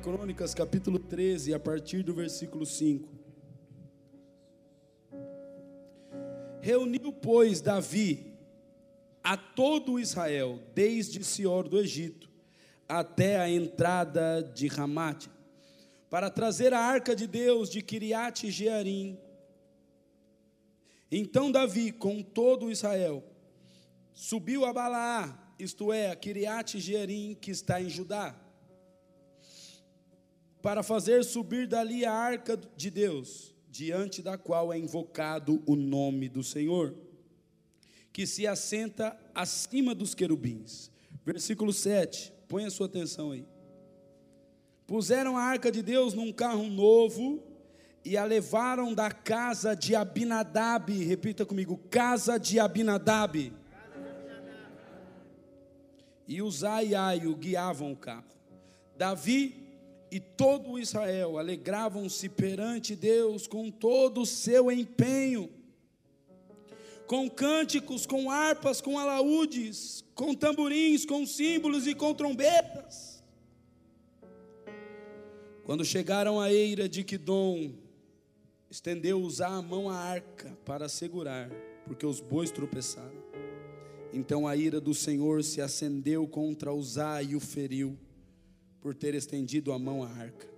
1 Crônicas, capítulo 13, a partir do versículo 5. Reuniu, pois, Davi a todo Israel, desde Sior do Egito até a entrada de Ramate, para trazer a arca de Deus de Kiriat Jearim. Então Davi, com todo Israel, subiu a Balaá, isto é, a Kiriat Jearim, que está em Judá para fazer subir dali a arca de Deus, diante da qual é invocado o nome do Senhor, que se assenta acima dos querubins. Versículo 7, põe a sua atenção aí. Puseram a arca de Deus num carro novo e a levaram da casa de Abinadab, repita comigo, casa de Abinadab. E os Ai o guiavam o carro. Davi e todo Israel alegravam-se perante Deus com todo o seu empenho, com cânticos, com harpas, com alaúdes, com tamborins, com símbolos e com trombetas. Quando chegaram à eira de Quidom, estendeu Uzá a mão à arca para segurar, porque os bois tropeçaram. Então a ira do Senhor se acendeu contra Uzá e o feriu por ter estendido a mão à arca.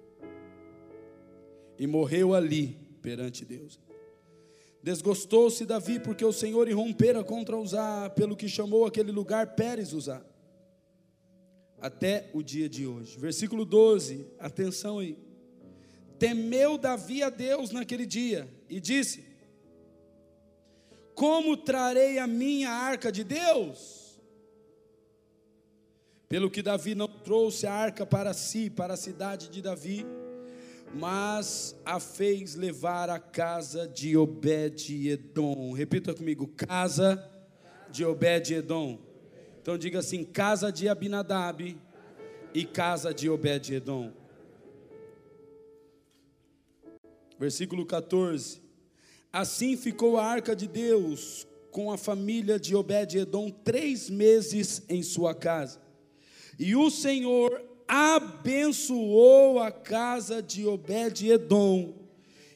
E morreu ali perante Deus. Desgostou-se Davi porque o Senhor irrompera contra Uzá, pelo que chamou aquele lugar Pérez Uzá. Até o dia de hoje. Versículo 12, atenção aí. Temeu Davi a Deus naquele dia e disse: Como trarei a minha arca de Deus? Pelo que Davi não trouxe a arca para si, para a cidade de Davi, mas a fez levar à casa de Obed-Edom. Repita comigo: casa de Obed-Edom. Então diga assim: casa de Abinadab e casa de Obed-Edom. Versículo 14. Assim ficou a arca de Deus com a família de Obed-Edom três meses em sua casa. E o Senhor abençoou a casa de Obed-Edom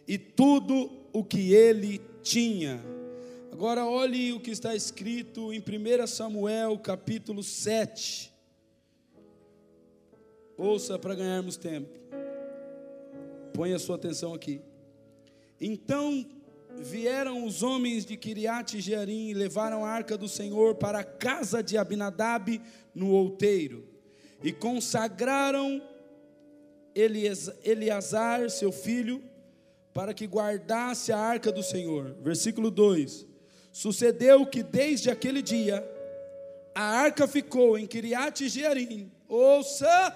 e tudo o que ele tinha. Agora olhe o que está escrito em 1 Samuel capítulo 7. Ouça para ganharmos tempo. Ponha sua atenção aqui. Então vieram os homens de Kiriat Jearim e levaram a arca do Senhor para a casa de Abinadab no outeiro e consagraram Eleazar, seu filho, para que guardasse a arca do Senhor. Versículo 2: Sucedeu que desde aquele dia a arca ficou em Kiriat Jearim, ouça,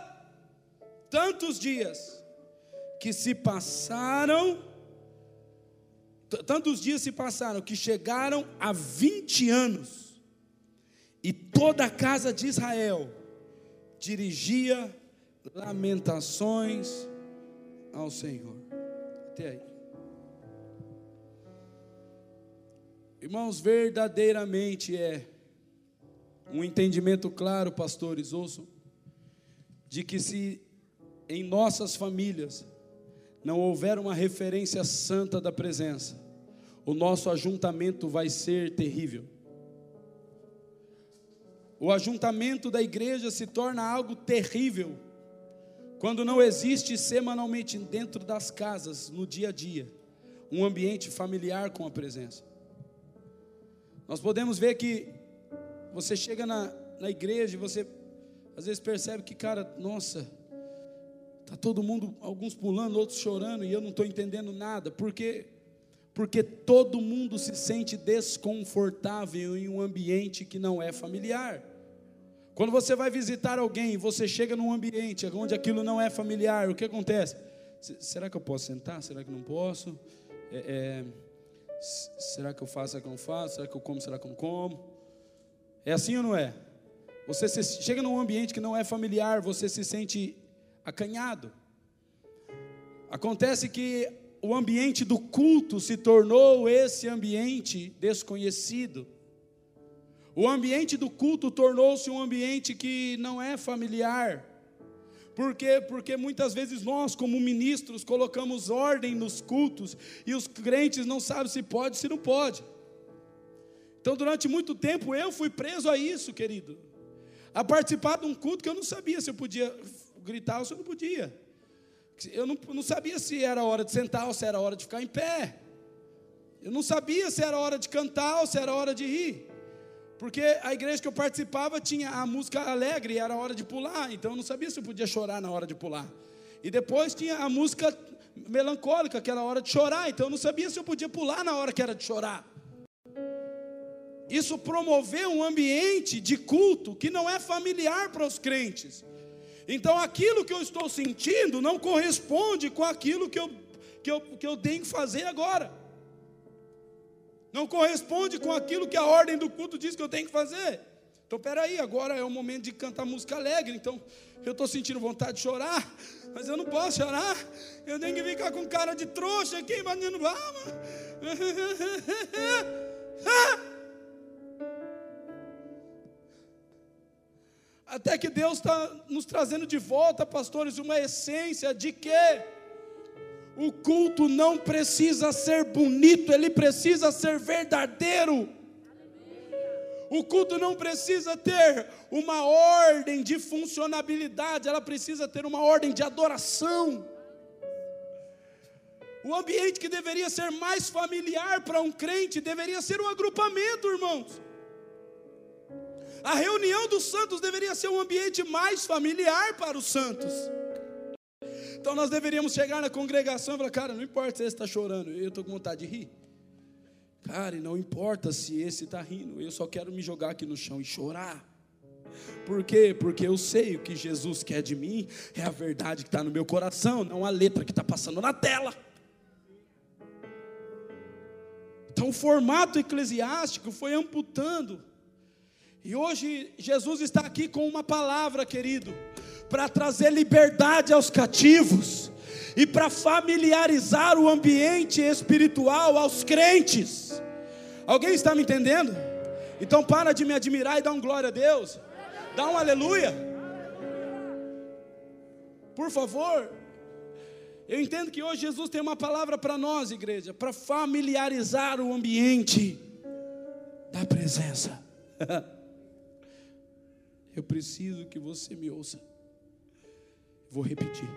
tantos dias que se passaram, tantos dias se passaram que chegaram a 20 anos, e toda a casa de Israel dirigia lamentações ao Senhor. Até aí. Irmãos, verdadeiramente é um entendimento claro, pastores, ouçam, de que se em nossas famílias não houver uma referência santa da presença, o nosso ajuntamento vai ser terrível o ajuntamento da igreja se torna algo terrível quando não existe semanalmente dentro das casas, no dia a dia, um ambiente familiar com a presença. Nós podemos ver que você chega na, na igreja e você às vezes percebe que, cara, nossa, tá todo mundo, alguns pulando, outros chorando, e eu não estou entendendo nada, porque porque todo mundo se sente desconfortável em um ambiente que não é familiar. Quando você vai visitar alguém, você chega num ambiente onde aquilo não é familiar, o que acontece? Será que eu posso sentar? Será que não posso? É, é, será que eu faço? Será que eu não faço? Será que eu como? Será que eu não como? É assim ou não é? Você se, chega num ambiente que não é familiar, você se sente acanhado. Acontece que o ambiente do culto se tornou esse ambiente desconhecido. O ambiente do culto tornou-se um ambiente que não é familiar, Por quê? Porque muitas vezes nós, como ministros, colocamos ordem nos cultos e os crentes não sabem se pode, se não pode. Então, durante muito tempo, eu fui preso a isso, querido. A participar de um culto que eu não sabia se eu podia gritar eu não podia. Eu não, não sabia se era hora de sentar ou se era hora de ficar em pé. Eu não sabia se era hora de cantar ou se era hora de rir. Porque a igreja que eu participava tinha a música alegre e era hora de pular, então eu não sabia se eu podia chorar na hora de pular. E depois tinha a música melancólica, que era hora de chorar, então eu não sabia se eu podia pular na hora que era de chorar. Isso promoveu um ambiente de culto que não é familiar para os crentes. Então aquilo que eu estou sentindo não corresponde com aquilo que eu, que eu, que eu tenho que fazer agora não corresponde com aquilo que a ordem do culto diz que eu tenho que fazer. Então, peraí, agora é o momento de cantar música alegre. Então, eu estou sentindo vontade de chorar, mas eu não posso chorar. Eu tenho que ficar com cara de trouxa aqui, imaginando, ah, Até que Deus está nos trazendo de volta, pastores, uma essência de quê? O culto não precisa ser bonito, ele precisa ser verdadeiro. O culto não precisa ter uma ordem de funcionabilidade, ela precisa ter uma ordem de adoração. O ambiente que deveria ser mais familiar para um crente deveria ser um agrupamento, irmãos. A reunião dos santos deveria ser um ambiente mais familiar para os santos. Então nós deveríamos chegar na congregação e falar, cara, não importa se esse está chorando, eu estou com vontade de rir. Cara, não importa se esse está rindo, eu só quero me jogar aqui no chão e chorar. Por quê? Porque eu sei o que Jesus quer de mim, é a verdade que está no meu coração, não a letra que está passando na tela. Então o formato eclesiástico foi amputando. E hoje Jesus está aqui com uma palavra, querido para trazer liberdade aos cativos e para familiarizar o ambiente espiritual aos crentes. Alguém está me entendendo? Então para de me admirar e dá um glória a Deus. Dá um aleluia. Por favor. Eu entendo que hoje Jesus tem uma palavra para nós, igreja, para familiarizar o ambiente da presença. Eu preciso que você me ouça. Vou repetir.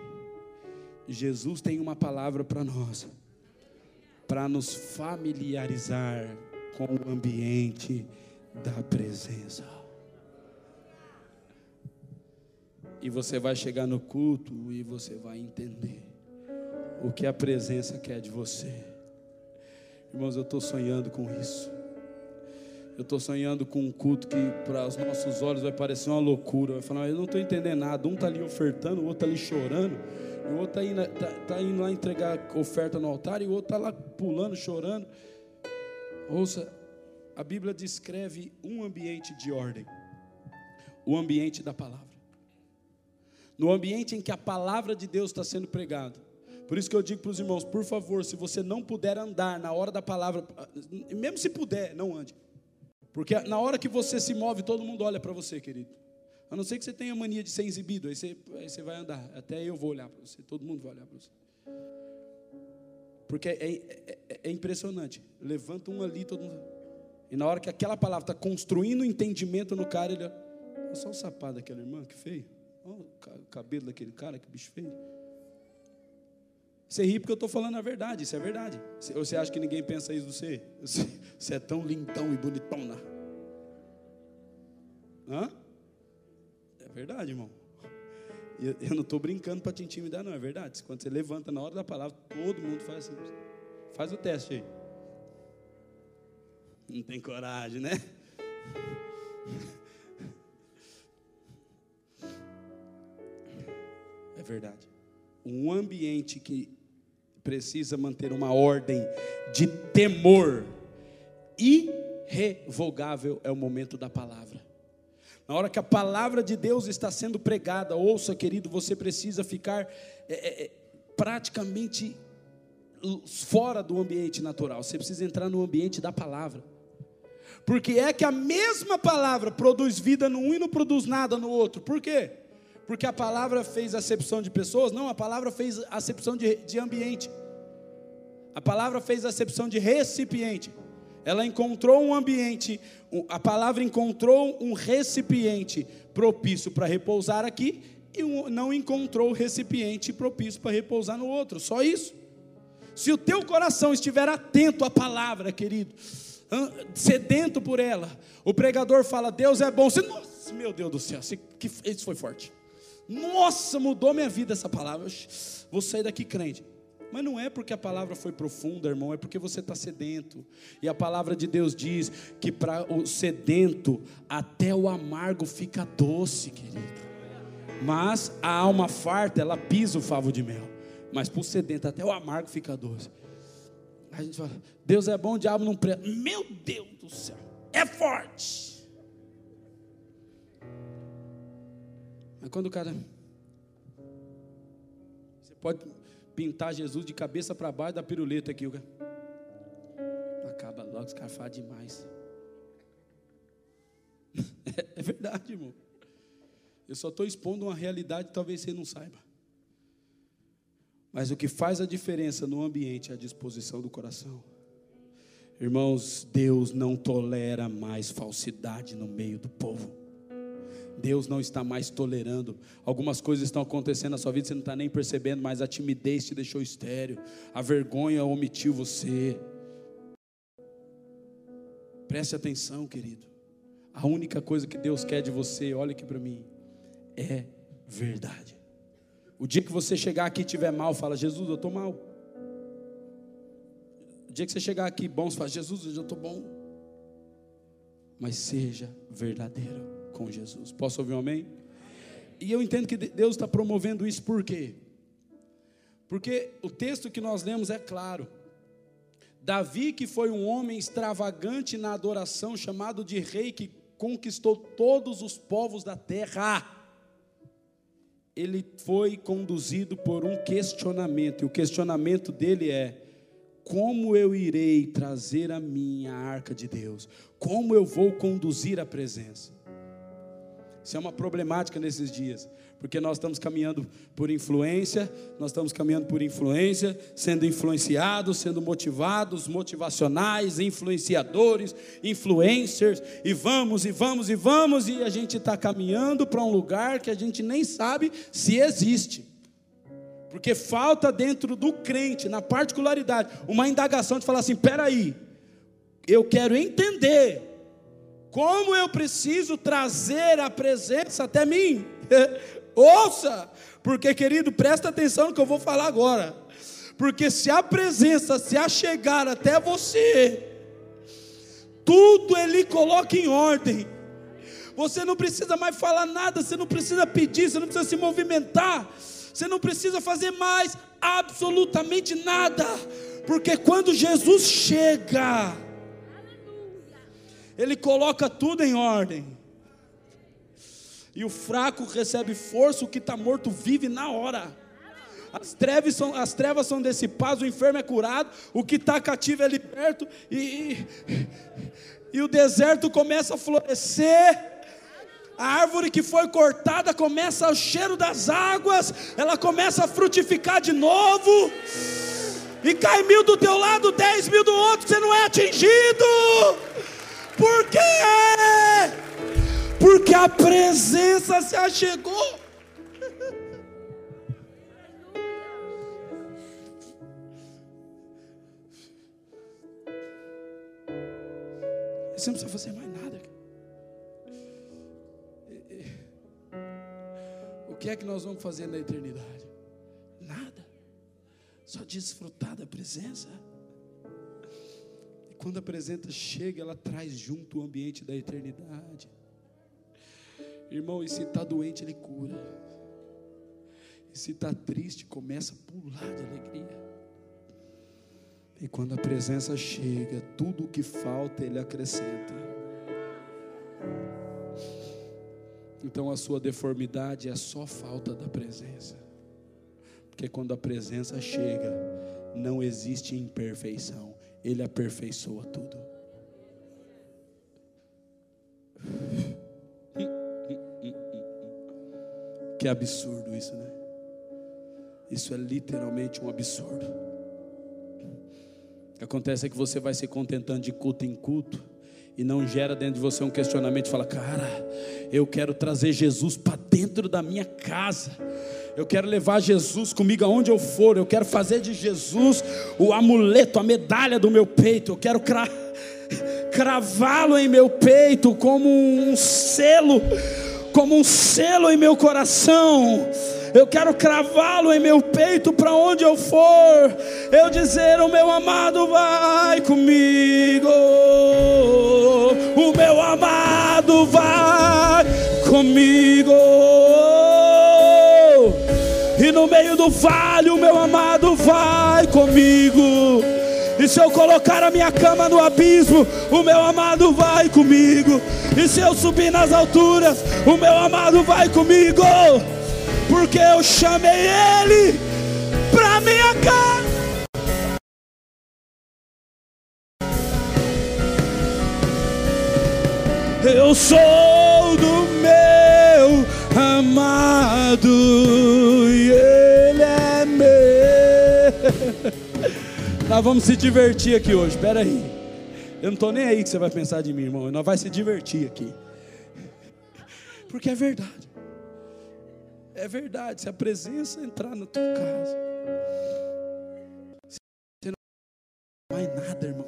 Jesus tem uma palavra para nós, para nos familiarizar com o ambiente da presença. E você vai chegar no culto e você vai entender o que a presença quer de você. Irmãos, eu estou sonhando com isso. Eu estou sonhando com um culto que para os nossos olhos vai parecer uma loucura. Vai falar, eu não estou entendendo nada. Um está ali ofertando, o outro está ali chorando. O outro está indo, tá, tá indo lá entregar oferta no altar e o outro está lá pulando, chorando. Ouça, a Bíblia descreve um ambiente de ordem. O ambiente da palavra. No ambiente em que a palavra de Deus está sendo pregada. Por isso que eu digo para os irmãos, por favor, se você não puder andar na hora da palavra, mesmo se puder, não ande. Porque na hora que você se move, todo mundo olha para você, querido. A não ser que você tenha mania de ser exibido, aí você, aí você vai andar. Até eu vou olhar para você, todo mundo vai olhar para você. Porque é, é, é, impressionante. Levanta um ali, todo mundo. E na hora que aquela palavra está construindo entendimento no cara, ele. Olha só o sapato daquela irmã, que feio. Olha o cabelo daquele cara, que bicho feio. Você ri porque eu estou falando a verdade, isso é verdade. Ou você acha que ninguém pensa isso de você? Você é tão lindão e bonitona. Hã? É verdade, irmão. Eu não estou brincando para te intimidar, não, é verdade. Quando você levanta na hora da palavra, todo mundo faz assim. Faz o teste aí. Não tem coragem, né? É verdade. Um ambiente que precisa manter uma ordem de temor. Irrevogável é o momento da palavra. Na hora que a palavra de Deus está sendo pregada, ouça, querido, você precisa ficar é, é, é praticamente fora do ambiente natural. Você precisa entrar no ambiente da palavra. Porque é que a mesma palavra produz vida no um e não produz nada no outro. Por quê? porque a palavra fez acepção de pessoas, não, a palavra fez acepção de, de ambiente. A palavra fez acepção de recipiente. Ela encontrou um ambiente, a palavra encontrou um recipiente propício para repousar aqui e não encontrou recipiente propício para repousar no outro. Só isso. Se o teu coração estiver atento à palavra, querido, sedento por ela, o pregador fala: Deus é bom. Você, nossa, meu Deus do céu, isso foi forte. Nossa, mudou minha vida essa palavra. Vou sair daqui crente. Mas não é porque a palavra foi profunda, irmão, é porque você está sedento. E a palavra de Deus diz que para o sedento, até o amargo fica doce, querido. Mas a alma farta, ela pisa o favo de mel. Mas para o sedento, até o amargo fica doce. A gente fala, Deus é bom, o diabo não presta. Meu Deus do céu, é forte. Mas quando o cara. Você pode pintar Jesus de cabeça para baixo da piruleta aqui. Acaba logo, os caras falam demais. É verdade, irmão. Eu só estou expondo uma realidade que talvez você não saiba. Mas o que faz a diferença no ambiente é a disposição do coração. Irmãos, Deus não tolera mais falsidade no meio do povo. Deus não está mais tolerando. Algumas coisas estão acontecendo na sua vida, você não está nem percebendo, mas a timidez te deixou estéreo, a vergonha omitiu você. Preste atenção, querido. A única coisa que Deus quer de você, olha aqui para mim, é verdade. O dia que você chegar aqui e estiver mal, fala: Jesus, eu estou mal. O dia que você chegar aqui bom, você fala: Jesus, eu já estou bom. Mas seja verdadeiro com Jesus. Posso ouvir um amém? E eu entendo que Deus está promovendo isso por quê? Porque o texto que nós lemos é claro. Davi, que foi um homem extravagante na adoração, chamado de rei que conquistou todos os povos da terra, ele foi conduzido por um questionamento, e o questionamento dele é: como eu irei trazer a minha arca de Deus? Como eu vou conduzir a presença? Isso é uma problemática nesses dias, porque nós estamos caminhando por influência, nós estamos caminhando por influência, sendo influenciados, sendo motivados, motivacionais, influenciadores, influencers, e vamos, e vamos, e vamos, e a gente está caminhando para um lugar que a gente nem sabe se existe. Porque falta dentro do crente, na particularidade, uma indagação de falar assim: peraí, eu quero entender como eu preciso trazer a presença até mim? Ouça, porque querido, presta atenção no que eu vou falar agora. Porque se a presença se achegar até você, tudo ele coloca em ordem. Você não precisa mais falar nada, você não precisa pedir, você não precisa se movimentar, você não precisa fazer mais absolutamente nada, porque quando Jesus chega, ele coloca tudo em ordem. E o fraco recebe força, o que está morto vive na hora. As trevas, são, as trevas são dissipadas, o enfermo é curado, o que está cativo é liberto, e, e, e o deserto começa a florescer. A árvore que foi cortada começa o cheiro das águas, ela começa a frutificar de novo. E cai mil do teu lado, dez mil do outro, você não é atingido. Por quê? Porque a presença se achegou. Você não precisa fazer mais nada. O que é que nós vamos fazer na eternidade? Nada. Só desfrutar da presença. Quando a presença chega, ela traz junto o ambiente da eternidade. Irmão, e se está doente, ele cura. E se está triste, começa a pular de alegria. E quando a presença chega, tudo o que falta, ele acrescenta. Então a sua deformidade é só falta da presença. Porque quando a presença chega, não existe imperfeição. Ele aperfeiçoa tudo. que absurdo isso, né? Isso é literalmente um absurdo. O que acontece é que você vai se contentando de culto em culto e não gera dentro de você um questionamento, fala: "Cara, eu quero trazer Jesus para dentro da minha casa. Eu quero levar Jesus comigo aonde eu for. Eu quero fazer de Jesus o amuleto, a medalha do meu peito. Eu quero cra cravá-lo em meu peito como um selo, como um selo em meu coração eu quero cravá-lo em meu peito para onde eu for. Eu dizer: O meu amado vai comigo, o meu amado vai comigo. No meio do vale, o meu amado vai comigo. E se eu colocar a minha cama no abismo, o meu amado vai comigo. E se eu subir nas alturas, o meu amado vai comigo porque eu chamei Ele para minha casa. Eu sou Nós vamos se divertir aqui hoje, espera aí. Eu não estou nem aí que você vai pensar de mim, irmão. Nós vamos se divertir aqui. Porque é verdade. É verdade, se a presença entrar na tua casa, você não vai nada, irmão.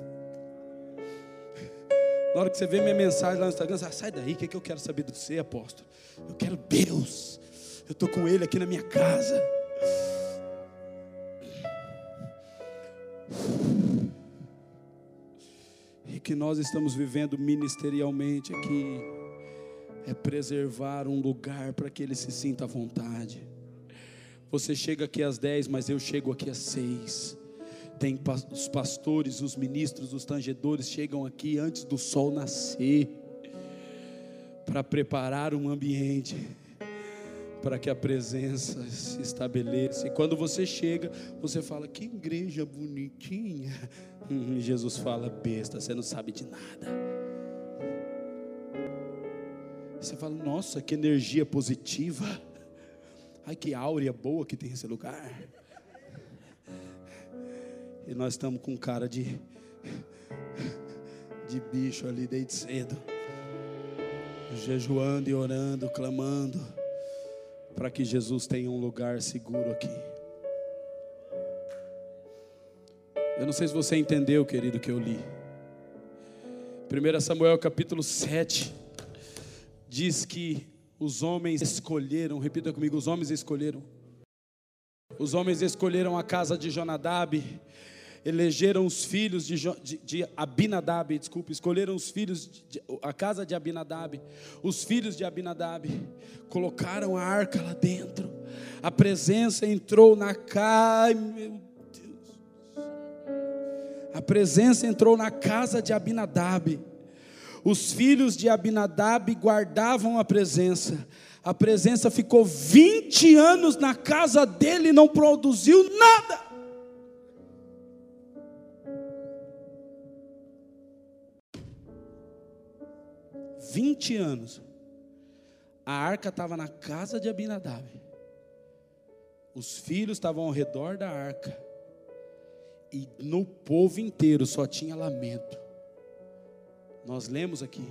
Na hora que você vê minha mensagem lá no Instagram, você sai daí, o que, é que eu quero saber de você, apóstolo? Eu quero Deus. Eu estou com Ele aqui na minha casa. E que nós estamos vivendo ministerialmente aqui é preservar um lugar para que ele se sinta à vontade. Você chega aqui às 10, mas eu chego aqui às 6. Tem os pastores, os ministros, os tangedores chegam aqui antes do sol nascer para preparar um ambiente para que a presença se estabeleça. E quando você chega, você fala: "Que igreja bonitinha". Jesus fala: "Besta, você não sabe de nada". Você fala, nossa, que energia positiva. Ai, que áurea boa que tem esse lugar. E nós estamos com cara de, de bicho ali desde cedo. Jejuando e orando, clamando. Para que Jesus tenha um lugar seguro aqui. Eu não sei se você entendeu, querido, que eu li. 1 Samuel capítulo 7 diz que os homens escolheram, repita comigo, os homens escolheram. Os homens escolheram a casa de Jonadab, elegeram os filhos de, de, de Abinadab, desculpa, escolheram os filhos, de, a casa de Abinadab, os filhos de Abinadab, colocaram a arca lá dentro, a presença entrou na casa, meu Deus, a presença entrou na casa de Abinadab, os filhos de Abinadab guardavam a presença. A presença ficou 20 anos na casa dele e não produziu nada. Vinte anos. A arca estava na casa de Abinadab. Os filhos estavam ao redor da arca. E no povo inteiro só tinha lamento. Nós lemos aqui.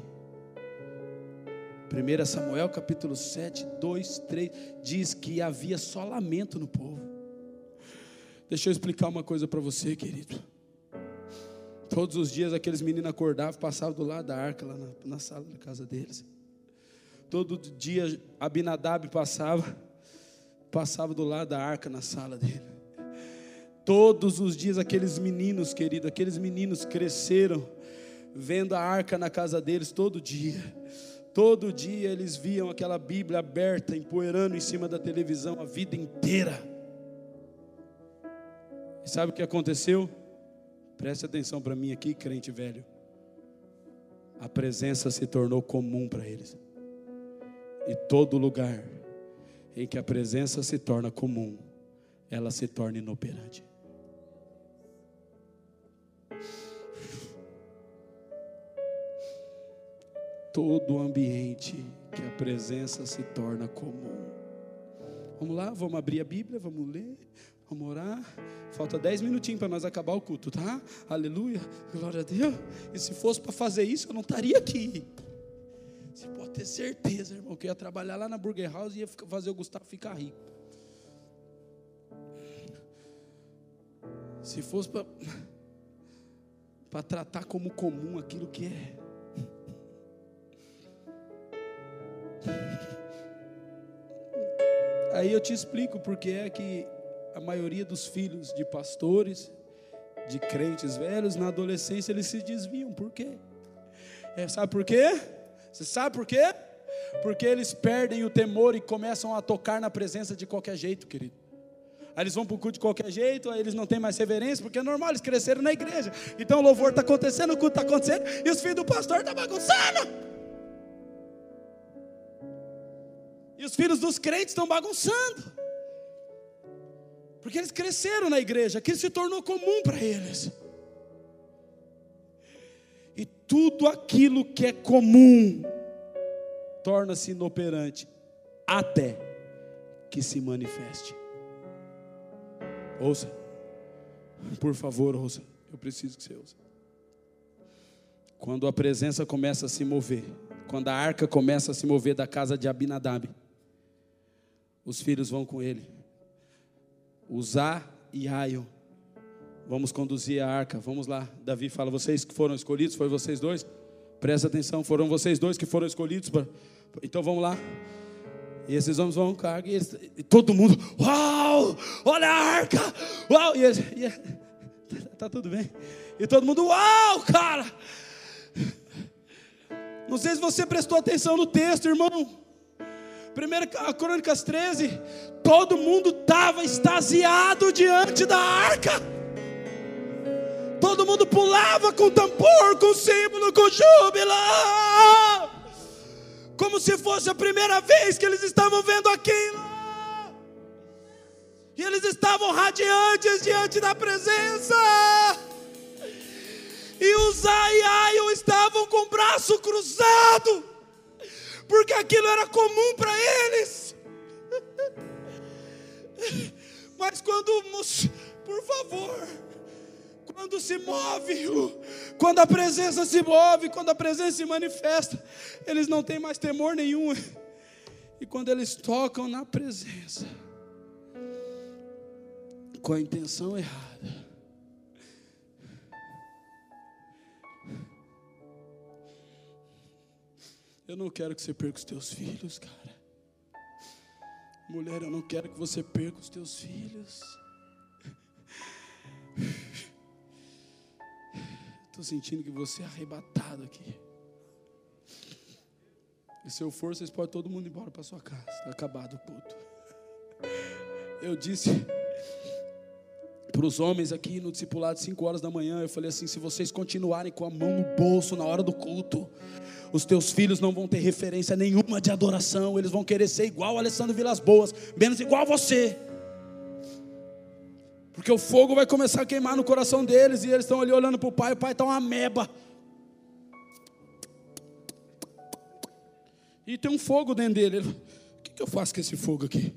1 Samuel capítulo 7, 2, 3, diz que havia só lamento no povo. Deixa eu explicar uma coisa para você, querido. Todos os dias aqueles meninos acordavam, passavam do lado da arca, lá na, na sala da casa deles. Todo dia Abinadab passava, passava do lado da arca na sala dele. Todos os dias aqueles meninos, querido, aqueles meninos cresceram vendo a arca na casa deles todo dia. Todo dia eles viam aquela Bíblia aberta, empoeirando em cima da televisão a vida inteira. E sabe o que aconteceu? Preste atenção para mim aqui, crente velho. A presença se tornou comum para eles. E todo lugar em que a presença se torna comum, ela se torna inoperante. todo ambiente que a presença se torna comum. Vamos lá, vamos abrir a Bíblia, vamos ler, vamos orar. Falta 10 minutinhos para nós acabar o culto, tá? Aleluia, glória a Deus. E se fosse para fazer isso, eu não estaria aqui. Você pode ter certeza, irmão, que eu ia trabalhar lá na Burger House e ia fazer o Gustavo ficar rico. Se fosse para tratar como comum aquilo que é. Aí eu te explico porque é que a maioria dos filhos de pastores, de crentes velhos, na adolescência eles se desviam. Por quê? É, sabe por quê? Você sabe por quê? Porque eles perdem o temor e começam a tocar na presença de qualquer jeito, querido. Aí eles vão para o culto de qualquer jeito, aí eles não têm mais reverência, porque é normal, eles cresceram na igreja. Então o louvor está acontecendo, o culto está acontecendo, e os filhos do pastor estão tá bagunçando. E os filhos dos crentes estão bagunçando. Porque eles cresceram na igreja, aquilo se tornou comum para eles. E tudo aquilo que é comum torna-se inoperante até que se manifeste. Ouça, por favor, ouça. Eu preciso que você ouça. Quando a presença começa a se mover, quando a arca começa a se mover da casa de Abinadab, os filhos vão com ele. Uzá e Aio. Vamos conduzir a arca. Vamos lá. Davi fala: vocês que foram escolhidos, foi vocês dois? Presta atenção, foram vocês dois que foram escolhidos. Pra... Então vamos lá. E esses homens vão com e, e, todo mundo, uau, olha a arca, uau, e, eles... e... tá tudo bem. E todo mundo, uau, cara. Não sei se você prestou atenção no texto, irmão. 1 Crônicas 13, todo mundo estava extasiado diante da arca. Todo mundo pulava com tambor, com símbolo, com júbilo. Como se fosse a primeira vez que eles estavam vendo aquilo. E eles estavam radiantes diante da presença. E os Aiaio estavam com o braço cruzado porque aquilo era comum para eles. Mas quando, por favor, quando se move, quando a presença se move, quando a presença se manifesta, eles não têm mais temor nenhum. E quando eles tocam na presença, com a intenção errada, Eu não quero que você perca os teus filhos, cara. Mulher, eu não quero que você perca os teus filhos. Estou sentindo que você é arrebatado aqui. E se eu for, vocês podem todo mundo embora para sua casa. Está acabado o culto. Eu disse para os homens aqui no discipulado, 5 horas da manhã, eu falei assim: se vocês continuarem com a mão no bolso na hora do culto, os teus filhos não vão ter referência nenhuma de adoração, eles vão querer ser igual Alessandro Vilas Boas, menos igual você. Porque o fogo vai começar a queimar no coração deles e eles estão ali olhando para o pai, o pai está uma meba. E tem um fogo dentro dele. o que, que eu faço com esse fogo aqui?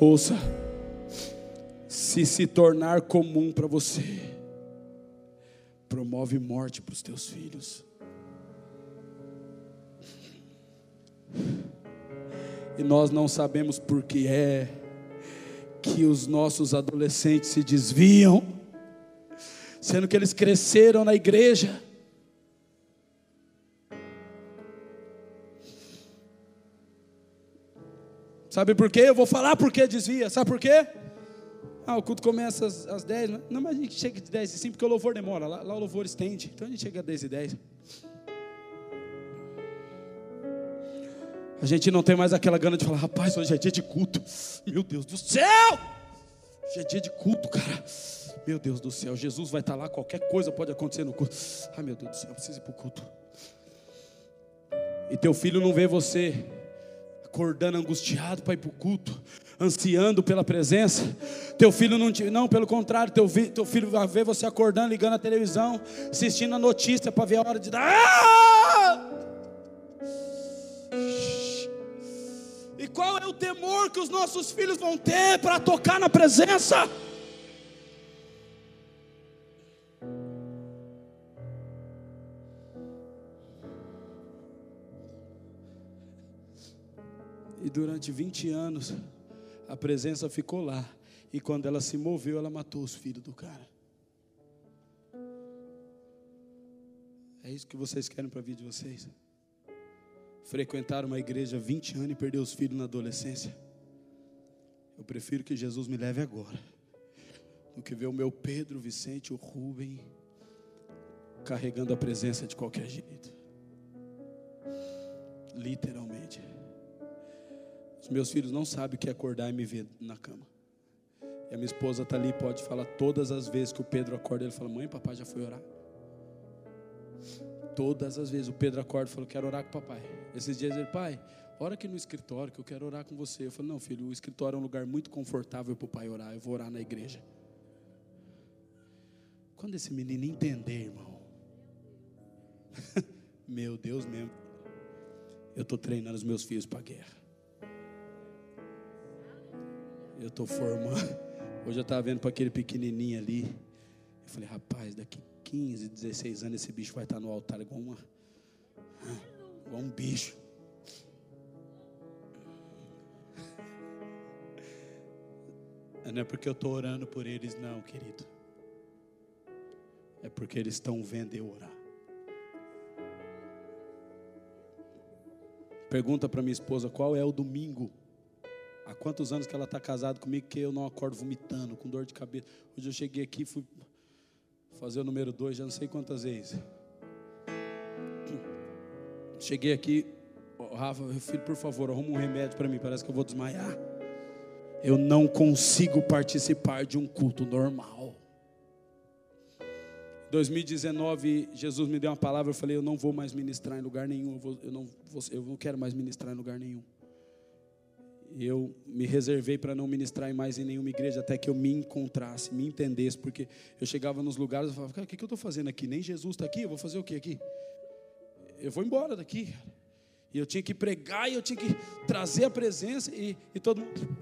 Ouça se se tornar comum para você, promove morte para os teus filhos. E nós não sabemos por que é que os nossos adolescentes se desviam, sendo que eles cresceram na igreja. Sabe por quê? Eu vou falar por que desvia. Sabe por quê? Ah, o culto começa às, às 10. Né? Não, mas a gente chega de 10 e 5, porque o louvor demora. Lá, lá o louvor estende. Então a gente chega às 10 e 10. A gente não tem mais aquela gana de falar, rapaz, hoje é dia de culto. Meu Deus do céu! Hoje é dia de culto, cara. Meu Deus do céu, Jesus vai estar lá, qualquer coisa pode acontecer no culto. Ai, meu Deus do céu, eu preciso ir para o culto. E teu filho não vê você acordando angustiado para ir para o culto, ansiando pela presença. Teu filho não te, não, pelo contrário, teu, teu filho vai ver você acordando, ligando a televisão, assistindo a notícia para ver a hora de dar. Ah! E qual é o temor que os nossos filhos vão ter para tocar na presença? Durante 20 anos, a presença ficou lá. E quando ela se moveu, ela matou os filhos do cara. É isso que vocês querem para a vida de vocês? Frequentar uma igreja 20 anos e perder os filhos na adolescência? Eu prefiro que Jesus me leve agora, do que ver o meu Pedro, Vicente, o Rubem carregando a presença de qualquer jeito. Literalmente. Os meus filhos não sabem o que é acordar e me ver na cama. E a minha esposa está ali, pode falar todas as vezes que o Pedro acorda, ele fala: Mãe, papai já foi orar. Todas as vezes o Pedro acorda e fala: Quero orar com o papai. Esses dias ele, pai, ora aqui no escritório que eu quero orar com você. Eu falei: Não, filho, o escritório é um lugar muito confortável para o pai orar. Eu vou orar na igreja. Quando esse menino entender, irmão, meu Deus mesmo, eu estou treinando os meus filhos para a guerra. Eu estou formando. Hoje eu estava vendo para aquele pequenininho ali. Eu falei, rapaz, daqui 15, 16 anos esse bicho vai estar no altar igual uma. Igual um bicho. Não é porque eu estou orando por eles, não, querido. É porque eles estão vendo eu orar. Pergunta para minha esposa qual é o domingo Há quantos anos que ela está casada comigo que eu não acordo vomitando, com dor de cabeça. Hoje eu cheguei aqui, fui fazer o número dois, já não sei quantas vezes. Cheguei aqui, oh, Rafa, filho, por favor, arruma um remédio para mim, parece que eu vou desmaiar. Eu não consigo participar de um culto normal. 2019, Jesus me deu uma palavra, eu falei, eu não vou mais ministrar em lugar nenhum, eu, vou, eu, não, eu não quero mais ministrar em lugar nenhum. Eu me reservei para não ministrar mais em nenhuma igreja até que eu me encontrasse, me entendesse, porque eu chegava nos lugares e falava, cara, o que, que eu estou fazendo aqui? Nem Jesus está aqui, eu vou fazer o que aqui? Eu vou embora daqui. E eu tinha que pregar e eu tinha que trazer a presença e, e todo mundo.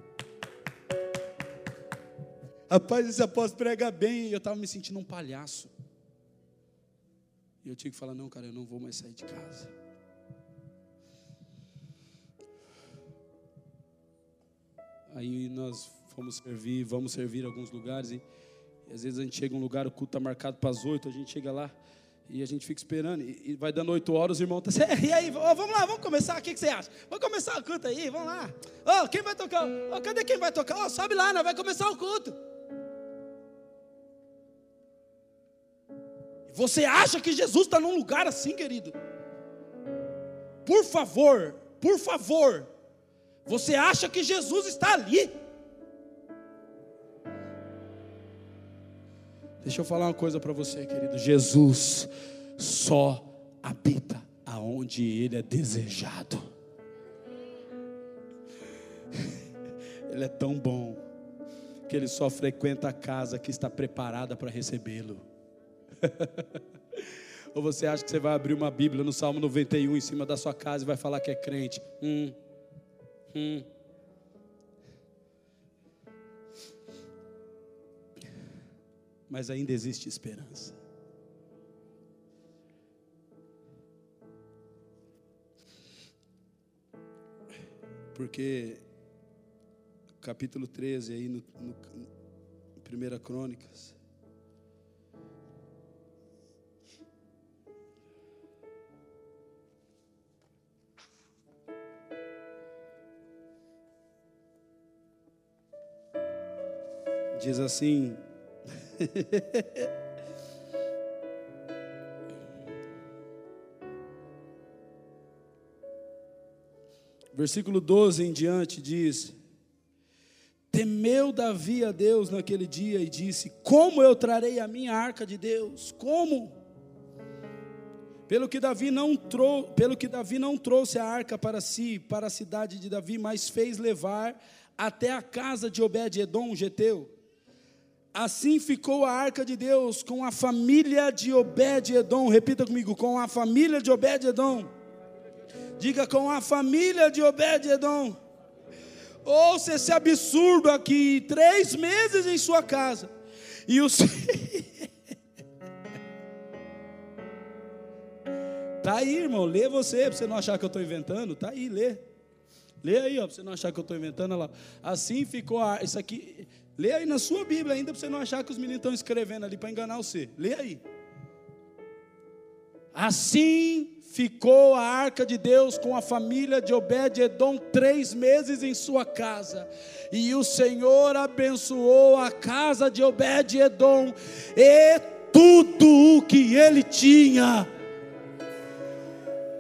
Rapaz, esse apóstolo prega bem e eu estava me sentindo um palhaço. E eu tinha que falar, não, cara, eu não vou mais sair de casa. Aí nós fomos servir, vamos servir alguns lugares. E, e às vezes a gente chega em um lugar, o culto está marcado para as oito, a gente chega lá e a gente fica esperando. E, e vai dando oito horas, o irmão está assim, e aí, vamos lá, vamos começar, o que, que, você acha? Vamos começar o culto aí, vamos lá. Oh, quem vai tocar? Oh, cadê quem vai tocar? Oh, sobe lá, nós vai começar o culto. Você acha que Jesus está num lugar assim, querido? Por favor, por favor, você acha que Jesus está ali? Deixa eu falar uma coisa para você, querido. Jesus só habita aonde ele é desejado. Ele é tão bom que ele só frequenta a casa que está preparada para recebê-lo. Ou você acha que você vai abrir uma Bíblia no Salmo 91 em cima da sua casa e vai falar que é crente? Hum. Mas ainda existe esperança. Porque capítulo 13 aí no, no, no Primeira Crônicas Diz assim. Versículo 12 em diante diz: Temeu Davi a Deus naquele dia e disse: Como eu trarei a minha arca de Deus? Como? Pelo que Davi não trou pelo que Davi não trouxe a arca para si, para a cidade de Davi, mas fez levar até a casa de Obed-edom, geteu. Assim ficou a arca de Deus com a família de Obed-edom. Repita comigo, com a família de Obed-edom. Diga com a família de Obed-edom. Ouça esse absurdo aqui, três meses em sua casa. E o Tá aí, irmão, lê você, para você não achar que eu estou inventando. Tá aí, lê. Lê aí, para você não achar que eu estou inventando. Olha lá. Assim ficou a, isso aqui. Lê aí na sua Bíblia ainda, para você não achar que os meninos estão escrevendo ali para enganar você. Lê aí. Assim ficou a arca de Deus com a família de Obed-Edom três meses em sua casa. E o Senhor abençoou a casa de Obed-Edom e tudo o que ele tinha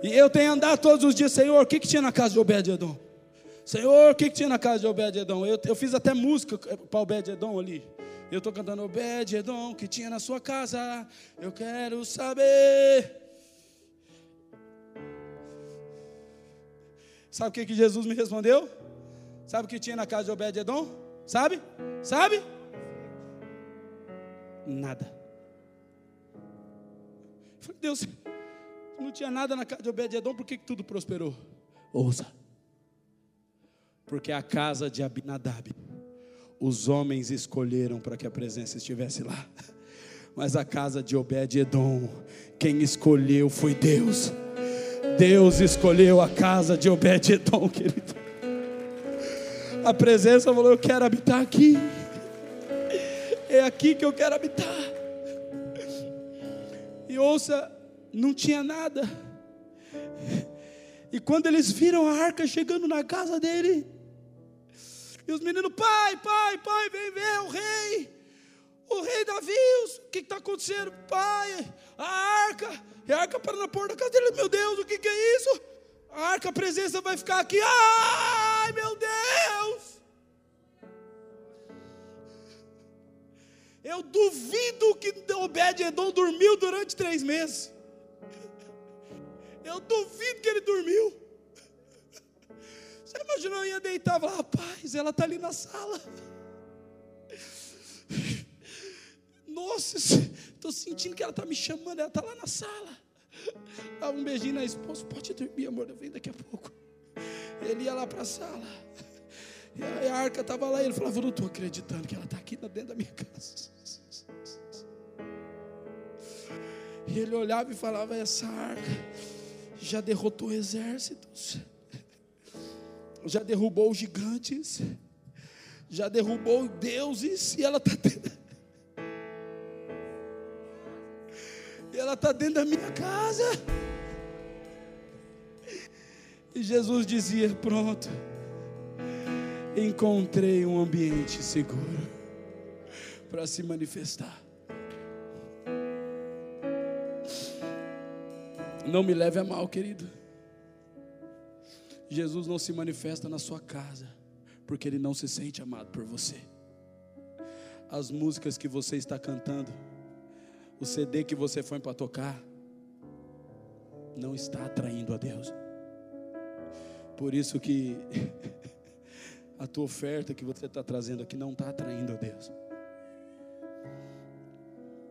e eu tenho andado todos os dias, Senhor, o que, que tinha na casa de Obed-Edom? Senhor, o que, que tinha na casa de Obed-Edom? Eu, eu fiz até música para Obed-Edom ali. Eu estou cantando Obed-Edom, que tinha na sua casa. Eu quero saber. Sabe o que, que Jesus me respondeu? Sabe o que tinha na casa de Obed-Edom? Sabe? Sabe? Nada. Eu falei, Deus, não tinha nada na casa de Obed-Edom, por que, que tudo prosperou? Ouça. Porque a casa de Abinadab, os homens escolheram para que a presença estivesse lá. Mas a casa de Obed-Edom, quem escolheu foi Deus. Deus escolheu a casa de Obed-Edom, querido. A presença falou: Eu quero habitar aqui. É aqui que eu quero habitar. E ouça não tinha nada. E quando eles viram a arca chegando na casa dele, e os meninos, pai, pai, pai, vem ver o rei, o rei Davi, o que está acontecendo? Pai, a arca, e a arca para na porta da casa dele, meu Deus, o que, que é isso? A arca, a presença vai ficar aqui, ai meu Deus! Eu duvido que Obed-Edom dormiu durante três meses. Eu duvido que ele dormiu. Você imaginou, eu ia deitar e falar, rapaz, ela está ali na sala. Nossa, estou sentindo que ela está me chamando, ela está lá na sala. Dava um beijinho na esposa, pode dormir, amor, eu venho daqui a pouco. Ele ia lá para a sala. E a arca estava lá ele falava, eu não estou acreditando que ela está aqui dentro da minha casa. E ele olhava e falava, essa arca já derrotou exércitos, já derrubou gigantes, já derrubou deuses, e ela está dentro. E ela está dentro da minha casa. E Jesus dizia: Pronto, encontrei um ambiente seguro para se manifestar. Não me leve a mal, querido. Jesus não se manifesta na sua casa, porque Ele não se sente amado por você. As músicas que você está cantando, o CD que você foi para tocar, não está atraindo a Deus. Por isso que a tua oferta que você está trazendo aqui não está atraindo a Deus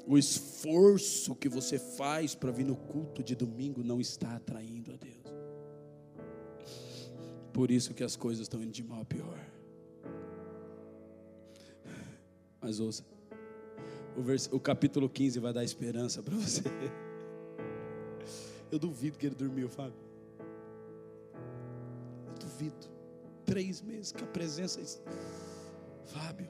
o esforço que você faz para vir no culto de domingo não está atraindo. Por isso que as coisas estão indo de mal a pior. Mas ouça, o, vers... o capítulo 15 vai dar esperança para você. Eu duvido que ele dormiu, Fábio. Eu duvido. Três meses com a presença. Fábio.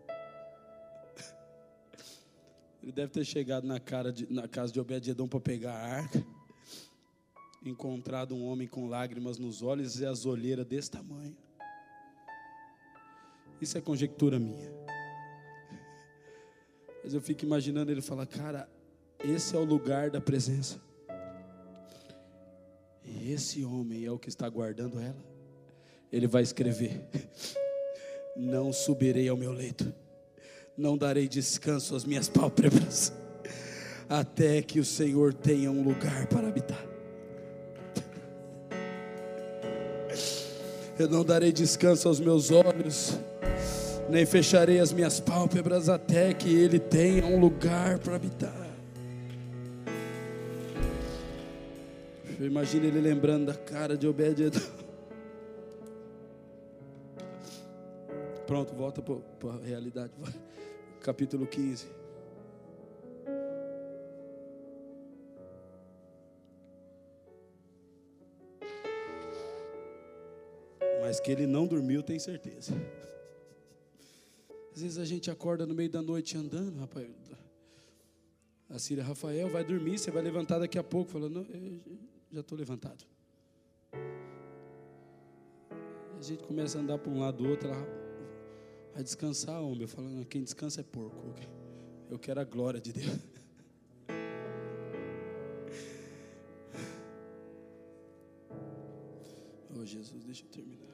Ele deve ter chegado na, de, na casa de Obed-Edom para pegar a arca, encontrado um homem com lágrimas nos olhos e as olheiras desse tamanho. Isso é conjectura minha. Mas eu fico imaginando ele falar, cara, esse é o lugar da presença. E esse homem é o que está guardando ela. Ele vai escrever: Não subirei ao meu leito, não darei descanso às minhas pálpebras, até que o Senhor tenha um lugar para habitar. Eu não darei descanso aos meus olhos, nem fecharei as minhas pálpebras até que Ele tenha um lugar para habitar. Eu imagino ele lembrando da cara de Obed-Edom. Pronto, volta para a realidade. Capítulo 15. Mas que ele não dormiu, tem certeza. Às vezes a gente acorda no meio da noite andando, rapaz. A Síria, Rafael, vai dormir, você vai levantar daqui a pouco. Falando, já estou levantado. A gente começa a andar para um lado do outro, ela vai descansar, homem. Eu falo, quem descansa é porco. Eu quero a glória de Deus. Oh Jesus, deixa eu terminar.